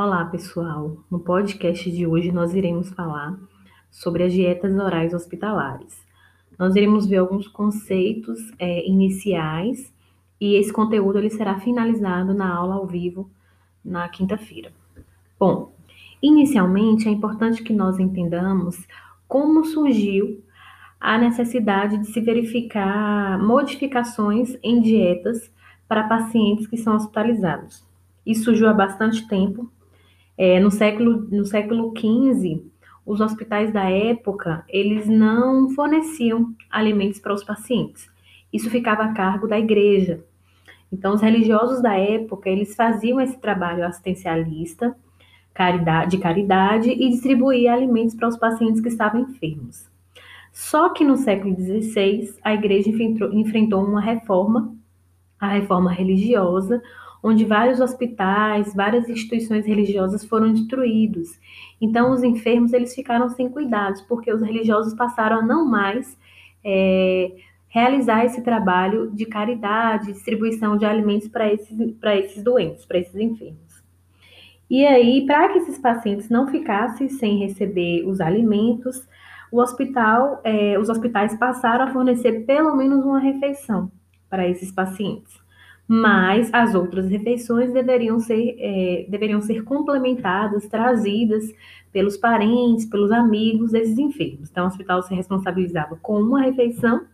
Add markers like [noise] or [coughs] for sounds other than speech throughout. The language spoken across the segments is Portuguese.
Olá, pessoal. No podcast de hoje nós iremos falar sobre as dietas orais hospitalares. Nós iremos ver alguns conceitos é, iniciais e esse conteúdo ele será finalizado na aula ao vivo na quinta-feira. Bom, inicialmente é importante que nós entendamos como surgiu a necessidade de se verificar modificações em dietas para pacientes que são hospitalizados. Isso surgiu há bastante tempo. É, no século no século XV, os hospitais da época eles não forneciam alimentos para os pacientes. Isso ficava a cargo da igreja. Então, os religiosos da época eles faziam esse trabalho assistencialista, caridade, de caridade e distribuía alimentos para os pacientes que estavam enfermos. Só que no século XVI a igreja enfrentou, enfrentou uma reforma a reforma religiosa, onde vários hospitais, várias instituições religiosas foram destruídos. Então, os enfermos eles ficaram sem cuidados, porque os religiosos passaram a não mais é, realizar esse trabalho de caridade, distribuição de alimentos para esses, esses doentes, para esses enfermos. E aí, para que esses pacientes não ficassem sem receber os alimentos, o hospital, é, os hospitais passaram a fornecer pelo menos uma refeição para esses pacientes. Mas as outras refeições deveriam ser, é, deveriam ser complementadas, trazidas pelos parentes, pelos amigos desses enfermos. Então, o hospital se responsabilizava com uma refeição,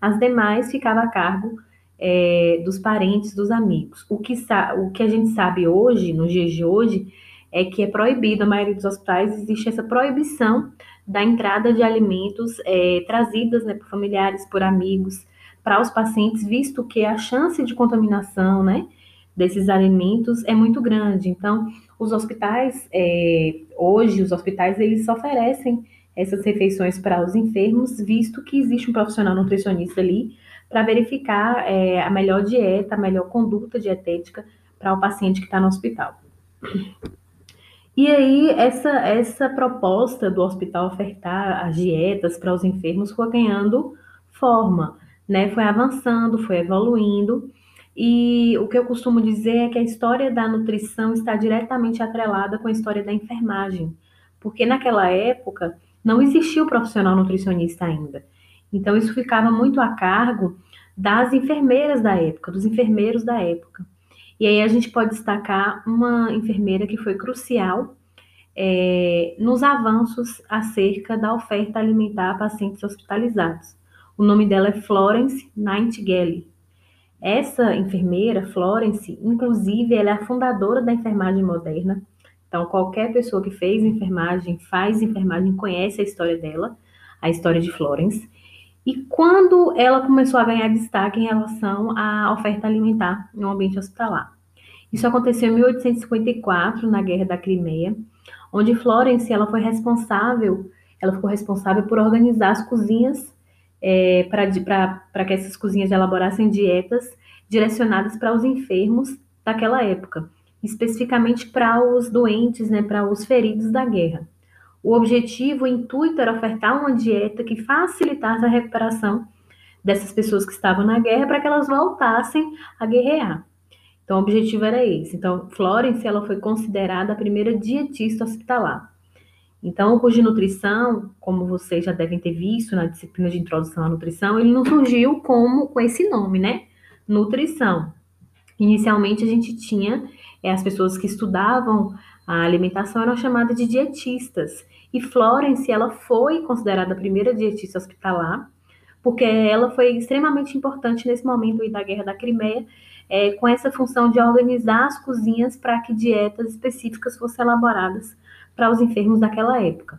as demais ficava a cargo é, dos parentes, dos amigos. O que, o que a gente sabe hoje, nos dias de hoje, é que é proibido, a maioria dos hospitais existe essa proibição da entrada de alimentos é, trazidas né, por familiares, por amigos, para os pacientes, visto que a chance de contaminação, né, desses alimentos é muito grande. Então, os hospitais, é, hoje, os hospitais, eles oferecem essas refeições para os enfermos, visto que existe um profissional nutricionista ali para verificar é, a melhor dieta, a melhor conduta dietética para o paciente que está no hospital. E aí, essa, essa proposta do hospital ofertar as dietas para os enfermos foi ganhando forma né? Foi avançando, foi evoluindo. E o que eu costumo dizer é que a história da nutrição está diretamente atrelada com a história da enfermagem, porque naquela época não existia o profissional nutricionista ainda. Então isso ficava muito a cargo das enfermeiras da época, dos enfermeiros da época. E aí a gente pode destacar uma enfermeira que foi crucial é, nos avanços acerca da oferta alimentar a pacientes hospitalizados. O nome dela é Florence Nightingale. Essa enfermeira, Florence, inclusive, ela é a fundadora da enfermagem moderna. Então, qualquer pessoa que fez enfermagem, faz enfermagem, conhece a história dela, a história de Florence. E quando ela começou a ganhar destaque em relação à oferta alimentar no ambiente hospitalar. Isso aconteceu em 1854, na Guerra da Crimeia, onde Florence ela foi responsável, ela ficou responsável por organizar as cozinhas é, para que essas cozinhas elaborassem dietas direcionadas para os enfermos daquela época, especificamente para os doentes, né, para os feridos da guerra. O objetivo, o intuito era ofertar uma dieta que facilitasse a recuperação dessas pessoas que estavam na guerra para que elas voltassem a guerrear. Então, o objetivo era esse. Então, Florence ela foi considerada a primeira dietista hospitalar. Então, o curso de nutrição, como vocês já devem ter visto na disciplina de introdução à nutrição, ele não surgiu como com esse nome, né? Nutrição. Inicialmente a gente tinha é, as pessoas que estudavam a alimentação eram chamadas de dietistas. E Florence, ela foi considerada a primeira dietista hospitalar, porque ela foi extremamente importante nesse momento da Guerra da Crimeia, é, com essa função de organizar as cozinhas para que dietas específicas fossem elaboradas para os enfermos daquela época.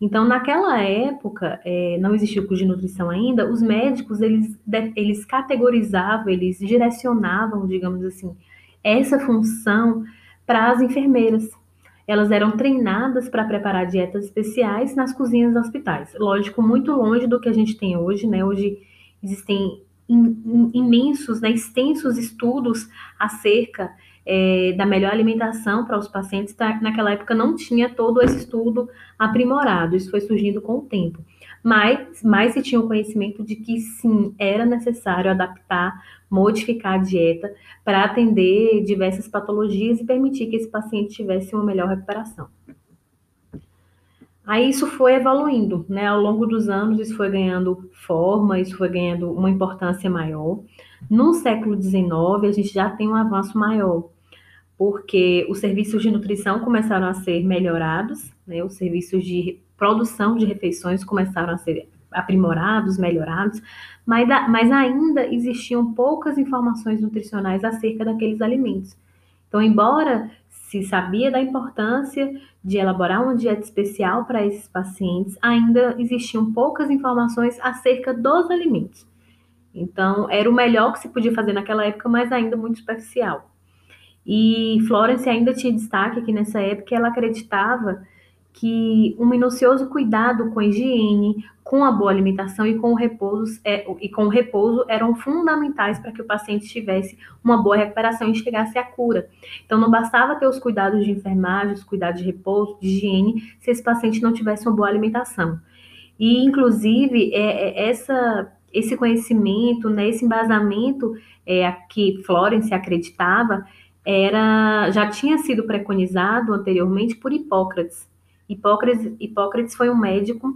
Então, naquela época, é, não existia o curso de nutrição ainda, os médicos, eles, eles categorizavam, eles direcionavam, digamos assim, essa função para as enfermeiras. Elas eram treinadas para preparar dietas especiais nas cozinhas dos hospitais. Lógico, muito longe do que a gente tem hoje, né? Hoje existem imensos, né, extensos estudos acerca é, da melhor alimentação para os pacientes, tá, naquela época não tinha todo esse estudo aprimorado, isso foi surgindo com o tempo. mas mais se tinha o conhecimento de que sim, era necessário adaptar, modificar a dieta para atender diversas patologias e permitir que esse paciente tivesse uma melhor recuperação. Aí isso foi evoluindo, né? Ao longo dos anos, isso foi ganhando forma, isso foi ganhando uma importância maior. No século XIX, a gente já tem um avanço maior, porque os serviços de nutrição começaram a ser melhorados, né? Os serviços de produção de refeições começaram a ser aprimorados, melhorados, mas, mas ainda existiam poucas informações nutricionais acerca daqueles alimentos. Então, embora se sabia da importância de elaborar uma dieta especial para esses pacientes, ainda existiam poucas informações acerca dos alimentos. Então, era o melhor que se podia fazer naquela época, mas ainda muito superficial. E Florence ainda tinha destaque que nessa época ela acreditava que um minucioso cuidado com a higiene, com a boa alimentação e com o repouso, é, e com o repouso eram fundamentais para que o paciente tivesse uma boa recuperação e chegasse à cura. Então não bastava ter os cuidados de enfermagem, os cuidados de repouso, de higiene, se esse paciente não tivesse uma boa alimentação. E inclusive é, é essa esse conhecimento, né, esse embasamento é, que Florence acreditava era já tinha sido preconizado anteriormente por Hipócrates. Hipócrates, Hipócrates foi um médico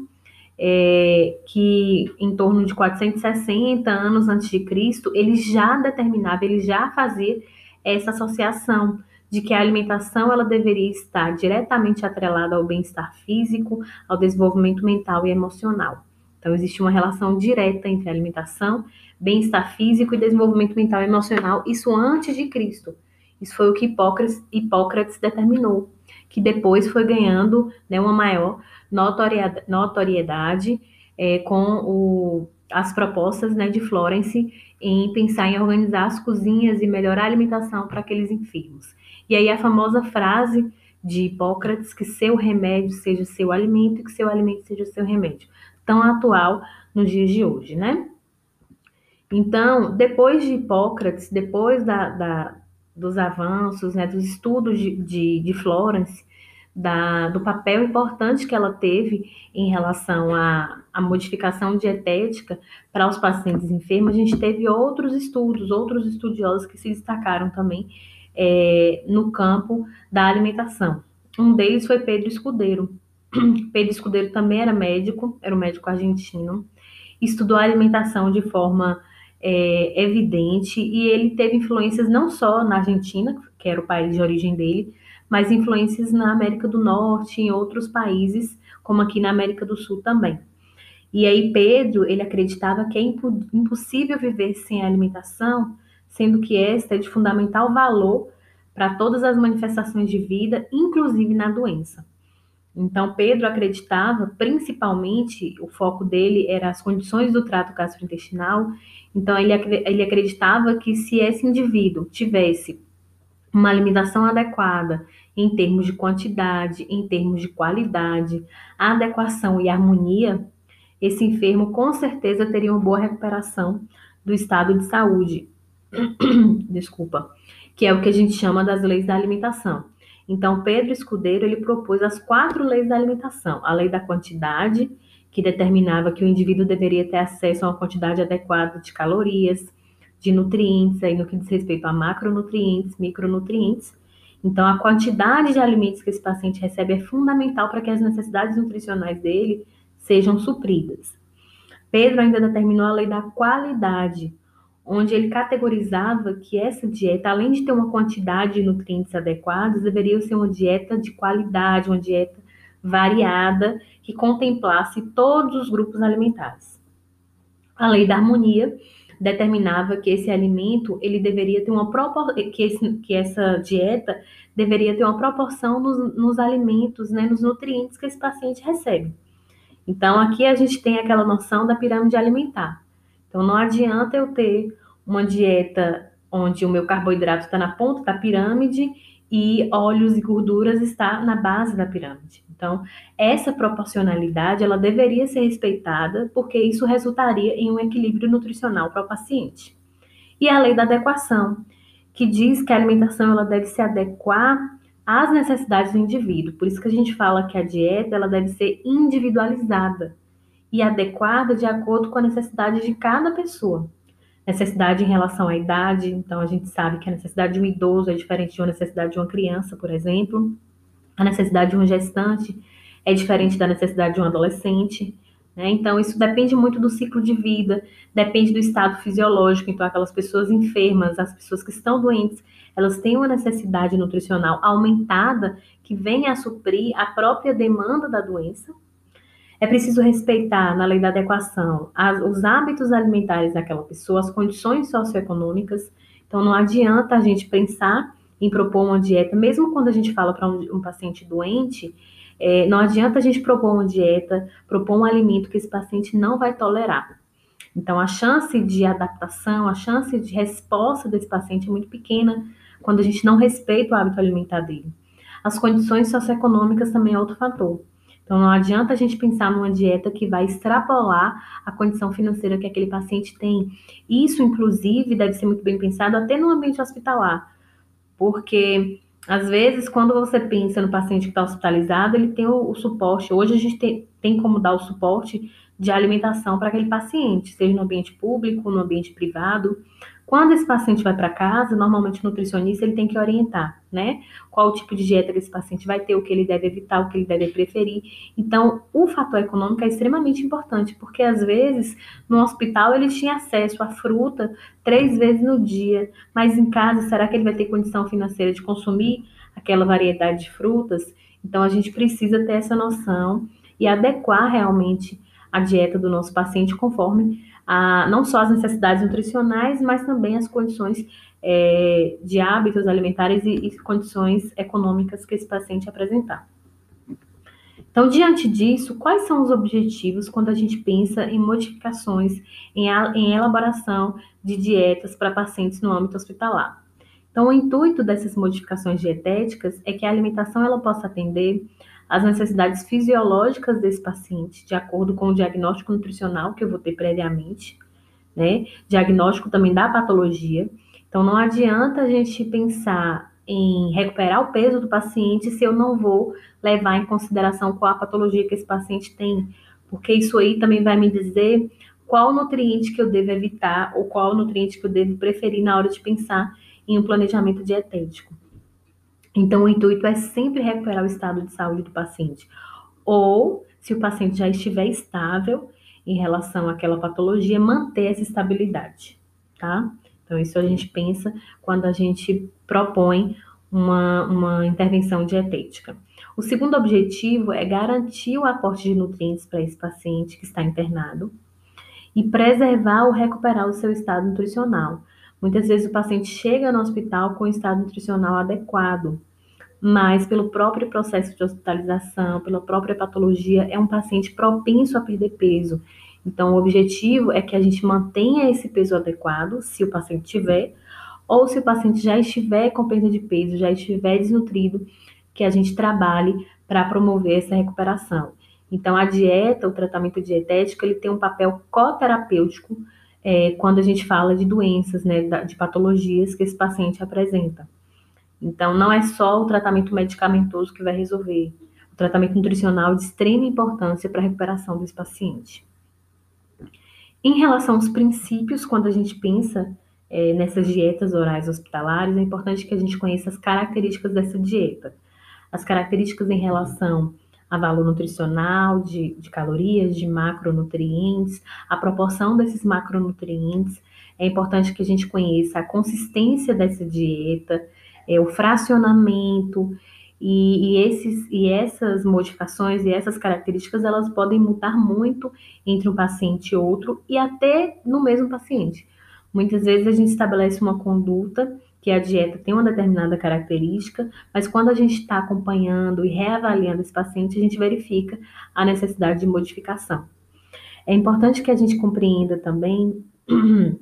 é, que em torno de 460 anos antes de Cristo, ele já determinava, ele já fazia essa associação de que a alimentação ela deveria estar diretamente atrelada ao bem-estar físico, ao desenvolvimento mental e emocional. Então existe uma relação direta entre alimentação, bem-estar físico e desenvolvimento mental e emocional, isso antes de Cristo. Isso foi o que Hipócrates, Hipócrates determinou que depois foi ganhando né, uma maior notoriedade, notoriedade é, com o, as propostas né, de Florence em pensar em organizar as cozinhas e melhorar a alimentação para aqueles enfermos. E aí a famosa frase de Hipócrates que seu remédio seja seu alimento e que seu alimento seja seu remédio, tão atual nos dias de hoje, né? Então, depois de Hipócrates, depois da, da dos avanços, né, dos estudos de, de, de Florence, da, do papel importante que ela teve em relação à, à modificação dietética para os pacientes enfermos, a gente teve outros estudos, outros estudiosos que se destacaram também é, no campo da alimentação. Um deles foi Pedro Escudeiro. Pedro Escudeiro também era médico, era um médico argentino, estudou a alimentação de forma é, evidente e ele teve influências não só na Argentina, que era o país de origem dele, mas influências na América do Norte, em outros países, como aqui na América do Sul também. E aí Pedro, ele acreditava que é impo impossível viver sem alimentação, sendo que esta é de fundamental valor para todas as manifestações de vida, inclusive na doença. Então, Pedro acreditava, principalmente, o foco dele era as condições do trato gastrointestinal. Então, ele, ele acreditava que se esse indivíduo tivesse uma alimentação adequada em termos de quantidade, em termos de qualidade, adequação e harmonia, esse enfermo com certeza teria uma boa recuperação do estado de saúde. [clears throat] Desculpa, que é o que a gente chama das leis da alimentação. Então, Pedro Escudeiro ele propôs as quatro leis da alimentação: a lei da quantidade, que determinava que o indivíduo deveria ter acesso a uma quantidade adequada de calorias, de nutrientes, aí no que diz respeito a macronutrientes, micronutrientes. Então, a quantidade de alimentos que esse paciente recebe é fundamental para que as necessidades nutricionais dele sejam supridas. Pedro ainda determinou a lei da qualidade, onde ele categorizava que essa dieta, além de ter uma quantidade de nutrientes adequados, deveria ser uma dieta de qualidade, uma dieta variada, que contemplasse todos os grupos alimentares. A lei da harmonia determinava que esse alimento ele deveria ter uma propor... que, esse, que essa dieta deveria ter uma proporção nos, nos alimentos, né, nos nutrientes que esse paciente recebe. Então aqui a gente tem aquela noção da pirâmide alimentar. Então não adianta eu ter uma dieta onde o meu carboidrato está na ponta da pirâmide e óleos e gorduras está na base da pirâmide. Então, essa proporcionalidade ela deveria ser respeitada, porque isso resultaria em um equilíbrio nutricional para o paciente. E a lei da adequação, que diz que a alimentação ela deve se adequar às necessidades do indivíduo. Por isso que a gente fala que a dieta ela deve ser individualizada. E adequada de acordo com a necessidade de cada pessoa. Necessidade em relação à idade, então a gente sabe que a necessidade de um idoso é diferente de uma necessidade de uma criança, por exemplo. A necessidade de um gestante é diferente da necessidade de um adolescente. Né? Então, isso depende muito do ciclo de vida, depende do estado fisiológico. Então, aquelas pessoas enfermas, as pessoas que estão doentes, elas têm uma necessidade nutricional aumentada que vem a suprir a própria demanda da doença. É preciso respeitar, na lei da adequação, as, os hábitos alimentares daquela pessoa, as condições socioeconômicas. Então, não adianta a gente pensar em propor uma dieta, mesmo quando a gente fala para um, um paciente doente, é, não adianta a gente propor uma dieta, propor um alimento que esse paciente não vai tolerar. Então, a chance de adaptação, a chance de resposta desse paciente é muito pequena quando a gente não respeita o hábito alimentar dele. As condições socioeconômicas também é outro fator. Então, não adianta a gente pensar numa dieta que vai extrapolar a condição financeira que aquele paciente tem. Isso, inclusive, deve ser muito bem pensado até no ambiente hospitalar, porque às vezes, quando você pensa no paciente que está hospitalizado, ele tem o, o, suporte. Hoje a gente tem, tem como dar o suporte de alimentação para aquele paciente, seja no ambiente público, no ambiente privado. Quando esse paciente vai para casa, normalmente o nutricionista ele tem que orientar, né? Qual o tipo de dieta que esse paciente vai ter, o que ele deve evitar, o que ele deve preferir. Então, o fator econômico é extremamente importante, porque às vezes no hospital ele tinha acesso à fruta três vezes no dia, mas em casa será que ele vai ter condição financeira de consumir aquela variedade de frutas? Então, a gente precisa ter essa noção e adequar realmente a dieta do nosso paciente conforme a, não só as necessidades nutricionais, mas também as condições é, de hábitos alimentares e, e condições econômicas que esse paciente apresentar. Então, diante disso, quais são os objetivos quando a gente pensa em modificações, em, a, em elaboração de dietas para pacientes no âmbito hospitalar? Então, o intuito dessas modificações dietéticas é que a alimentação ela possa atender as necessidades fisiológicas desse paciente, de acordo com o diagnóstico nutricional que eu vou ter previamente, né? Diagnóstico também da patologia. Então, não adianta a gente pensar em recuperar o peso do paciente se eu não vou levar em consideração qual a patologia que esse paciente tem, porque isso aí também vai me dizer qual nutriente que eu devo evitar ou qual nutriente que eu devo preferir na hora de pensar em um planejamento dietético. Então, o intuito é sempre recuperar o estado de saúde do paciente. Ou, se o paciente já estiver estável em relação àquela patologia, manter essa estabilidade, tá? Então, isso a gente pensa quando a gente propõe uma, uma intervenção dietética. O segundo objetivo é garantir o aporte de nutrientes para esse paciente que está internado e preservar ou recuperar o seu estado nutricional. Muitas vezes o paciente chega no hospital com estado nutricional adequado, mas pelo próprio processo de hospitalização, pela própria patologia, é um paciente propenso a perder peso. Então, o objetivo é que a gente mantenha esse peso adequado, se o paciente tiver, ou se o paciente já estiver com perda de peso, já estiver desnutrido, que a gente trabalhe para promover essa recuperação. Então, a dieta, o tratamento dietético, ele tem um papel coterapêutico é, quando a gente fala de doenças, né, de patologias que esse paciente apresenta. Então, não é só o tratamento medicamentoso que vai resolver. O tratamento nutricional é de extrema importância para a recuperação desse paciente. Em relação aos princípios, quando a gente pensa é, nessas dietas orais hospitalares, é importante que a gente conheça as características dessa dieta. As características em relação a valor nutricional, de, de calorias, de macronutrientes, a proporção desses macronutrientes. É importante que a gente conheça a consistência dessa dieta, é, o fracionamento, e, e, esses, e essas modificações e essas características elas podem mudar muito entre um paciente e outro e até no mesmo paciente. Muitas vezes a gente estabelece uma conduta que a dieta tem uma determinada característica, mas quando a gente está acompanhando e reavaliando esse paciente, a gente verifica a necessidade de modificação. É importante que a gente compreenda também [clears throat]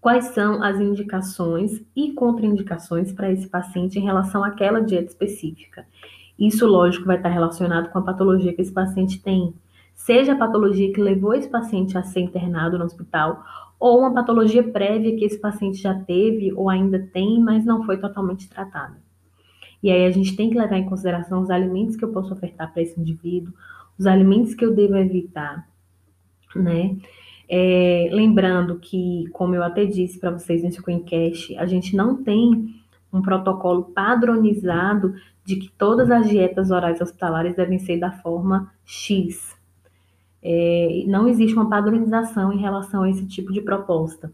quais são as indicações e contraindicações para esse paciente em relação àquela dieta específica. Isso, lógico, vai estar relacionado com a patologia que esse paciente tem, seja a patologia que levou esse paciente a ser internado no hospital ou uma patologia prévia que esse paciente já teve ou ainda tem, mas não foi totalmente tratada. E aí a gente tem que levar em consideração os alimentos que eu posso ofertar para esse indivíduo, os alimentos que eu devo evitar, né? É, lembrando que, como eu até disse para vocês no Screencast, a gente não tem um protocolo padronizado de que todas as dietas orais hospitalares devem ser da forma X. É, não existe uma padronização em relação a esse tipo de proposta.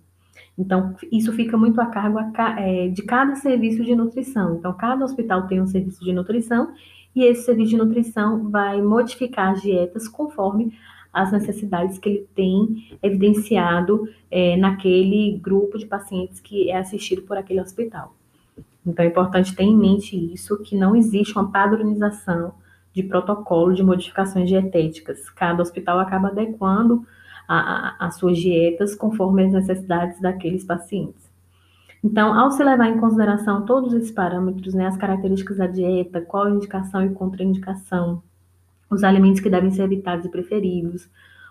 Então, isso fica muito a cargo é, de cada serviço de nutrição. Então, cada hospital tem um serviço de nutrição e esse serviço de nutrição vai modificar as dietas conforme as necessidades que ele tem evidenciado é, naquele grupo de pacientes que é assistido por aquele hospital. Então é importante ter em mente isso, que não existe uma padronização de protocolo de modificações dietéticas. Cada hospital acaba adequando as suas dietas conforme as necessidades daqueles pacientes. Então, ao se levar em consideração todos esses parâmetros, né, as características da dieta, qual a indicação e contraindicação, os alimentos que devem ser evitados e preferidos,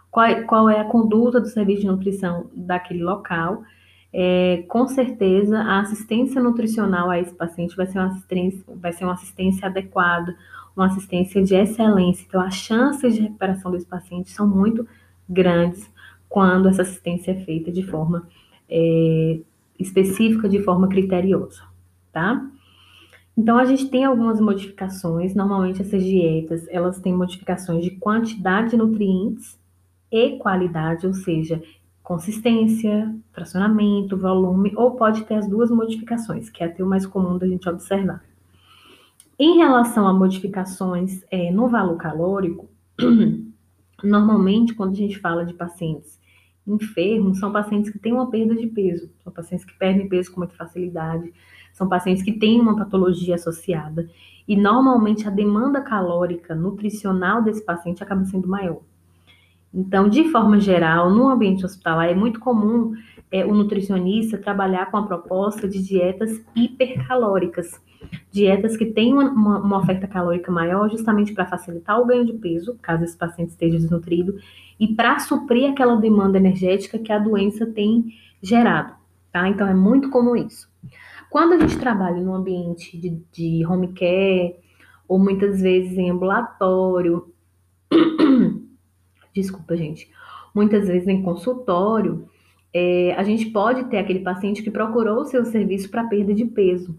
qual, é, qual é a conduta do serviço de nutrição daquele local. É, com certeza, a assistência nutricional a esse paciente vai ser uma assistência, vai ser uma assistência adequada, uma assistência de excelência. Então, as chances de recuperação desse paciente são muito grandes quando essa assistência é feita de forma é, específica, de forma criteriosa, tá? Então, a gente tem algumas modificações. Normalmente, essas dietas, elas têm modificações de quantidade de nutrientes e qualidade, ou seja, consistência, fracionamento, volume, ou pode ter as duas modificações, que é até o mais comum da gente observar. Em relação a modificações é, no valor calórico, [clears throat] normalmente, quando a gente fala de pacientes enfermos, são pacientes que têm uma perda de peso, são pacientes que perdem peso com muita facilidade, são pacientes que têm uma patologia associada. E normalmente a demanda calórica nutricional desse paciente acaba sendo maior. Então, de forma geral, no ambiente hospitalar é muito comum é, o nutricionista trabalhar com a proposta de dietas hipercalóricas, dietas que têm uma, uma, oferta calórica maior, justamente para facilitar o ganho de peso, caso esse paciente esteja desnutrido, e para suprir aquela demanda energética que a doença tem gerado, tá? Então, é muito comum isso. Quando a gente trabalha no ambiente de, de home care, ou muitas vezes em ambulatório, [coughs] desculpa, gente, muitas vezes em consultório, é, a gente pode ter aquele paciente que procurou o seu serviço para perda de peso.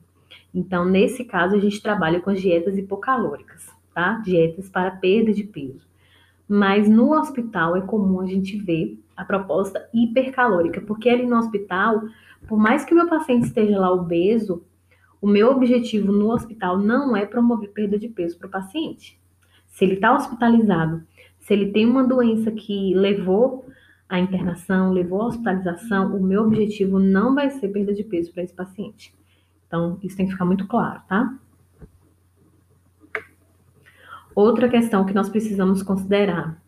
Então, nesse caso, a gente trabalha com as dietas hipocalóricas, tá? Dietas para perda de peso. Mas no hospital é comum a gente ver a proposta hipercalórica, porque ali no hospital por mais que o meu paciente esteja lá obeso, o meu objetivo no hospital não é promover perda de peso para o paciente. Se ele está hospitalizado, se ele tem uma doença que levou à internação, levou à hospitalização, o meu objetivo não vai ser perda de peso para esse paciente. Então, isso tem que ficar muito claro, tá? Outra questão que nós precisamos considerar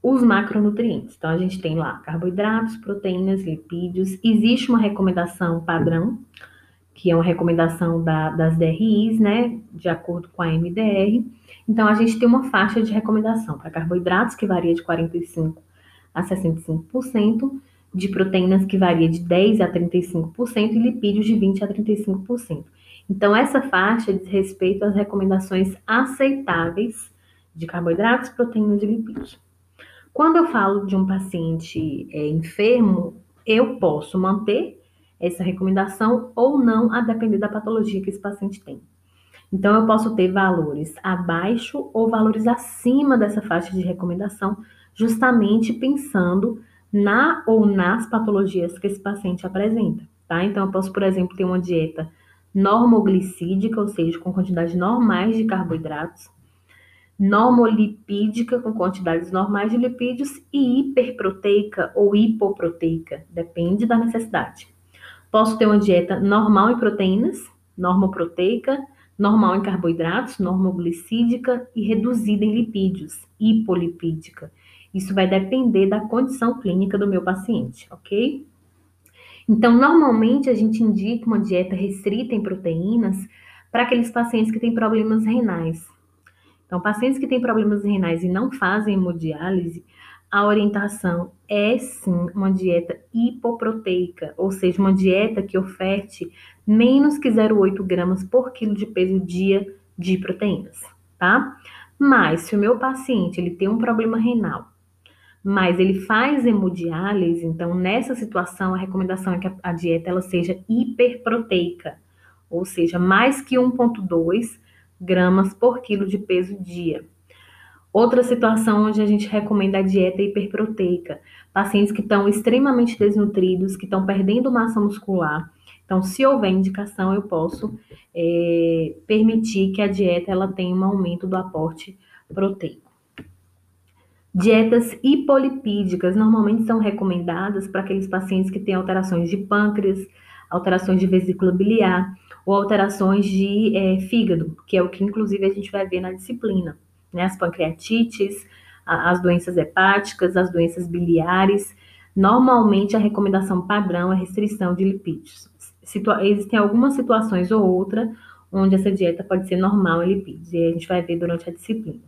os macronutrientes. Então, a gente tem lá carboidratos, proteínas, lipídios. Existe uma recomendação padrão, que é uma recomendação da, das DRIs, né, de acordo com a MDR. Então, a gente tem uma faixa de recomendação para carboidratos, que varia de 45% a 65%, de proteínas, que varia de 10% a 35%, e lipídios, de 20% a 35%. Então, essa faixa diz respeito às recomendações aceitáveis de carboidratos, proteínas e lipídios. Quando eu falo de um paciente é, enfermo, eu posso manter essa recomendação ou não, a depender da patologia que esse paciente tem. Então, eu posso ter valores abaixo ou valores acima dessa faixa de recomendação, justamente pensando na ou nas patologias que esse paciente apresenta, tá? Então, eu posso, por exemplo, ter uma dieta normoglicídica, ou seja, com quantidades normais de carboidratos, normolipídica, com quantidades normais de lipídios, e hiperproteica ou hipoproteica, depende da necessidade. Posso ter uma dieta normal em proteínas, normoproteica, normal em carboidratos, normoglicídica e reduzida em lipídios, hipolipídica. Isso vai depender da condição clínica do meu paciente, ok? Então, normalmente a gente indica uma dieta restrita em proteínas para aqueles pacientes que têm problemas renais, então, pacientes que têm problemas renais e não fazem hemodiálise, a orientação é sim uma dieta hipoproteica, ou seja, uma dieta que oferte menos que 0,8 gramas por quilo de peso dia de proteínas, tá? Mas se o meu paciente ele tem um problema renal, mas ele faz hemodiálise, então nessa situação a recomendação é que a dieta ela seja hiperproteica, ou seja, mais que 1,2 gramas por quilo de peso dia. Outra situação onde a gente recomenda a dieta hiperproteica, pacientes que estão extremamente desnutridos, que estão perdendo massa muscular. Então, se houver indicação, eu posso é, permitir que a dieta ela tenha um aumento do aporte proteico. Dietas hipolipídicas normalmente são recomendadas para aqueles pacientes que têm alterações de pâncreas, alterações de vesícula biliar ou alterações de é, fígado, que é o que inclusive a gente vai ver na disciplina, né? As pancreatites, a, as doenças hepáticas, as doenças biliares. Normalmente a recomendação padrão é restrição de lipídios. Situa existem algumas situações ou outra onde essa dieta pode ser normal em lipídios, e a gente vai ver durante a disciplina.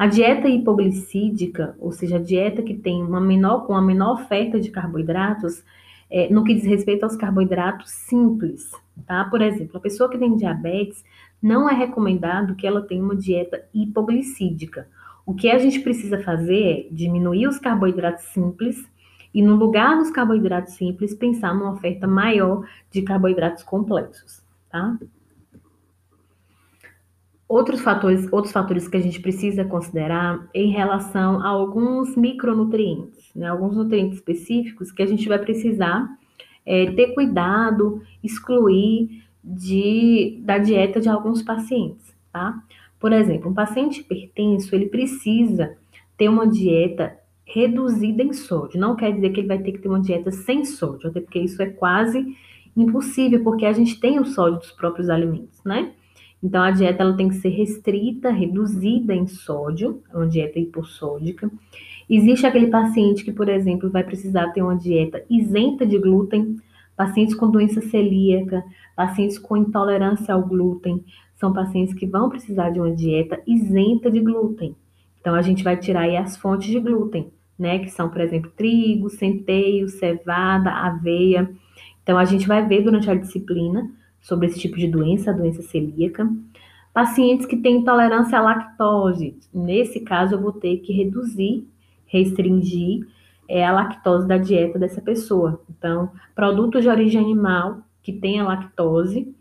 A dieta hipoglicídica, ou seja, a dieta que tem uma menor, com uma menor oferta de carboidratos, é, no que diz respeito aos carboidratos simples, tá? Por exemplo, a pessoa que tem diabetes, não é recomendado que ela tenha uma dieta hipoglicídica. O que a gente precisa fazer é diminuir os carboidratos simples e, no lugar dos carboidratos simples, pensar numa oferta maior de carboidratos complexos, tá? Outros fatores, outros fatores que a gente precisa considerar em relação a alguns micronutrientes, né, alguns nutrientes específicos que a gente vai precisar é, ter cuidado, excluir de, da dieta de alguns pacientes, tá? Por exemplo, um paciente hipertenso, ele precisa ter uma dieta reduzida em sódio. Não quer dizer que ele vai ter que ter uma dieta sem sódio, até porque isso é quase impossível, porque a gente tem o sódio dos próprios alimentos, né? Então, a dieta ela tem que ser restrita, reduzida em sódio, é uma dieta hipossódica. Existe aquele paciente que, por exemplo, vai precisar ter uma dieta isenta de glúten, pacientes com doença celíaca, pacientes com intolerância ao glúten, são pacientes que vão precisar de uma dieta isenta de glúten. Então, a gente vai tirar aí as fontes de glúten, né? Que são, por exemplo, trigo, centeio, cevada, aveia. Então, a gente vai ver durante a disciplina sobre esse tipo de doença, a doença celíaca. Pacientes que têm intolerância à lactose, nesse caso eu vou ter que reduzir, restringir é, a lactose da dieta dessa pessoa. Então, produtos de origem animal que tenha lactose,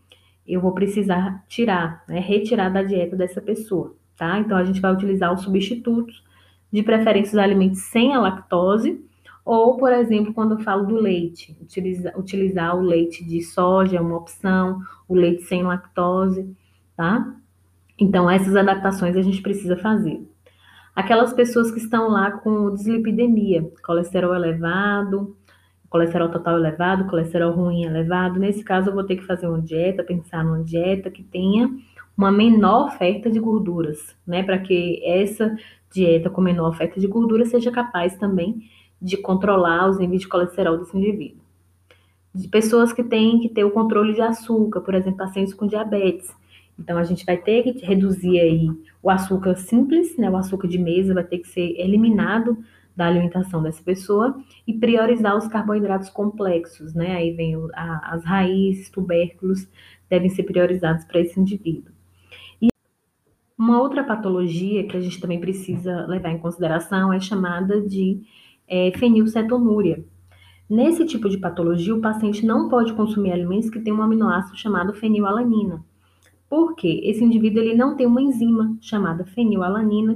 eu vou precisar tirar, né, retirar da dieta dessa pessoa, tá? Então, a gente vai utilizar os substitutos, de preferência os alimentos sem a lactose, ou, por exemplo, quando eu falo do leite, utilizar, utilizar o leite de soja é uma opção, o leite sem lactose, tá? Então, essas adaptações a gente precisa fazer. Aquelas pessoas que estão lá com dislipidemia, colesterol elevado, colesterol total elevado, colesterol ruim elevado, nesse caso eu vou ter que fazer uma dieta, pensar numa dieta que tenha uma menor oferta de gorduras, né? Para que essa dieta com menor oferta de gordura seja capaz também de controlar os níveis de colesterol desse indivíduo. De pessoas que têm que ter o controle de açúcar, por exemplo, pacientes com diabetes. Então, a gente vai ter que reduzir aí o açúcar simples, né, o açúcar de mesa vai ter que ser eliminado da alimentação dessa pessoa e priorizar os carboidratos complexos, né? Aí vem o, a, as raízes, tubérculos, devem ser priorizados para esse indivíduo. E uma outra patologia que a gente também precisa levar em consideração é chamada de é, fenilcetonúria. Nesse tipo de patologia, o paciente não pode consumir alimentos que têm um aminoácido chamado fenilalanina. Por quê? Esse indivíduo ele não tem uma enzima chamada fenilalanina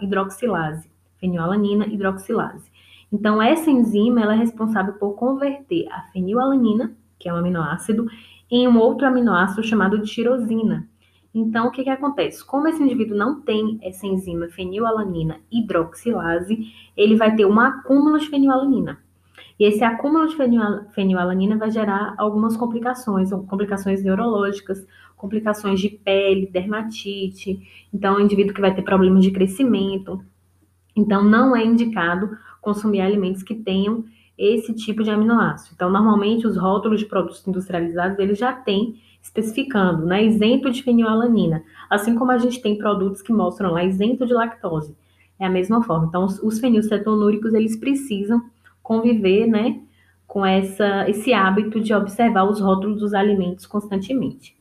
hidroxilase. Fenilalanina hidroxilase. Então, essa enzima ela é responsável por converter a fenilalanina, que é um aminoácido, em um outro aminoácido chamado tirosina. Então, o que, que acontece? Como esse indivíduo não tem essa enzima fenilalanina hidroxilase, ele vai ter um acúmulo de fenilalanina. E esse acúmulo de fenilalanina vai gerar algumas complicações, complicações neurológicas, complicações de pele, dermatite. Então, é um indivíduo que vai ter problemas de crescimento. Então, não é indicado consumir alimentos que tenham esse tipo de aminoácido. Então, normalmente, os rótulos de produtos industrializados, eles já têm especificando, né, isento de fenilalanina, assim como a gente tem produtos que mostram lá isento de lactose. É a mesma forma. Então, os, os fenilcetonúricos, eles precisam conviver, né, com essa, esse hábito de observar os rótulos dos alimentos constantemente.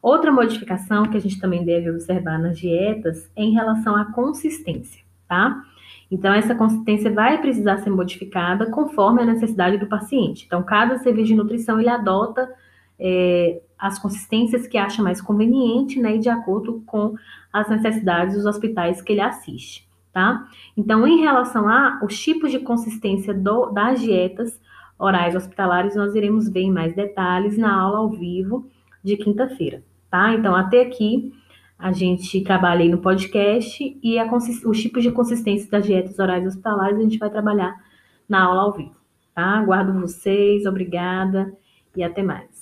Outra modificação que a gente também deve observar nas dietas é em relação à consistência, tá? Então, essa consistência vai precisar ser modificada conforme a necessidade do paciente. Então, cada serviço de nutrição ele adota é, as consistências que acha mais conveniente, né, e de acordo com as necessidades dos hospitais que ele assiste, tá? Então, em relação a os tipos de consistência do, das dietas orais hospitalares, nós iremos ver em mais detalhes na aula ao vivo de quinta-feira, tá? Então, até aqui a gente trabalha aí no podcast e os tipos de consistência das dietas orais hospitalares a gente vai trabalhar na aula ao vivo, tá? Aguardo vocês, obrigada e até mais.